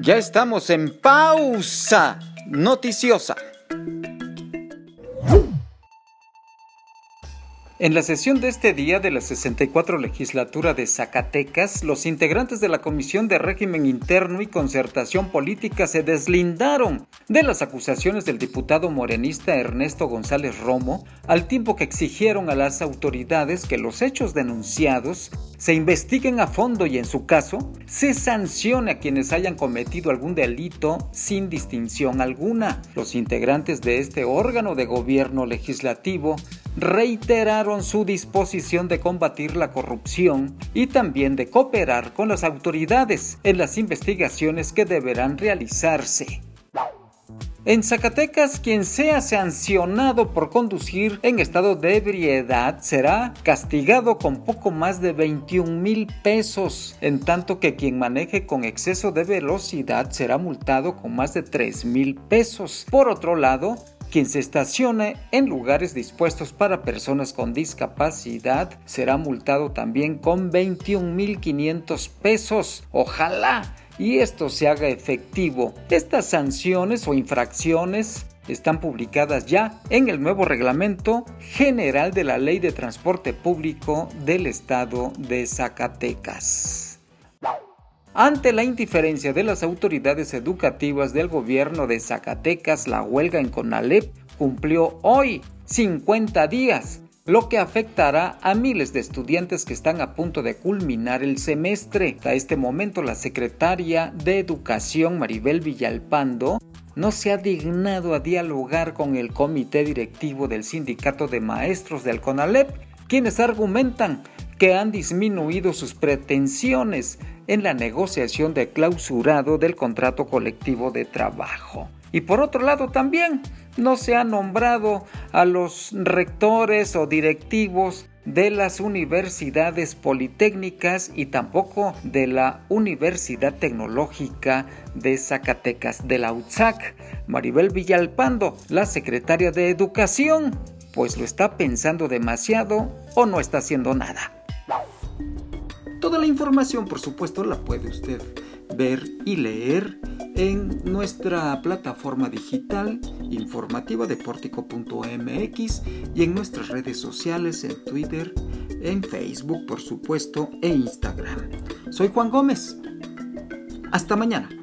Ya estamos en pausa noticiosa. En la sesión de este día de la 64 legislatura de Zacatecas, los integrantes de la Comisión de Régimen Interno y Concertación Política se deslindaron de las acusaciones del diputado morenista Ernesto González Romo, al tiempo que exigieron a las autoridades que los hechos denunciados se investiguen a fondo y en su caso se sancione a quienes hayan cometido algún delito sin distinción alguna. Los integrantes de este órgano de gobierno legislativo reiteraron su disposición de combatir la corrupción y también de cooperar con las autoridades en las investigaciones que deberán realizarse. En Zacatecas, quien sea sancionado por conducir en estado de ebriedad será castigado con poco más de 21 mil pesos, en tanto que quien maneje con exceso de velocidad será multado con más de 3 mil pesos. Por otro lado, quien se estacione en lugares dispuestos para personas con discapacidad será multado también con 21.500 pesos. Ojalá y esto se haga efectivo. Estas sanciones o infracciones están publicadas ya en el nuevo reglamento general de la Ley de Transporte Público del Estado de Zacatecas. Ante la indiferencia de las autoridades educativas del gobierno de Zacatecas, la huelga en Conalep cumplió hoy 50 días, lo que afectará a miles de estudiantes que están a punto de culminar el semestre. A este momento, la secretaria de Educación, Maribel Villalpando, no se ha dignado a dialogar con el comité directivo del Sindicato de Maestros del CONALEP, quienes argumentan que han disminuido sus pretensiones en la negociación de clausurado del contrato colectivo de trabajo. Y por otro lado también no se ha nombrado a los rectores o directivos de las universidades politécnicas y tampoco de la Universidad Tecnológica de Zacatecas de la UTSAC. Maribel Villalpando, la secretaria de Educación, pues lo está pensando demasiado o no está haciendo nada. Toda la información, por supuesto, la puede usted ver y leer en nuestra plataforma digital informativa de portico.mx y en nuestras redes sociales, en Twitter, en Facebook, por supuesto, e Instagram. Soy Juan Gómez. Hasta mañana.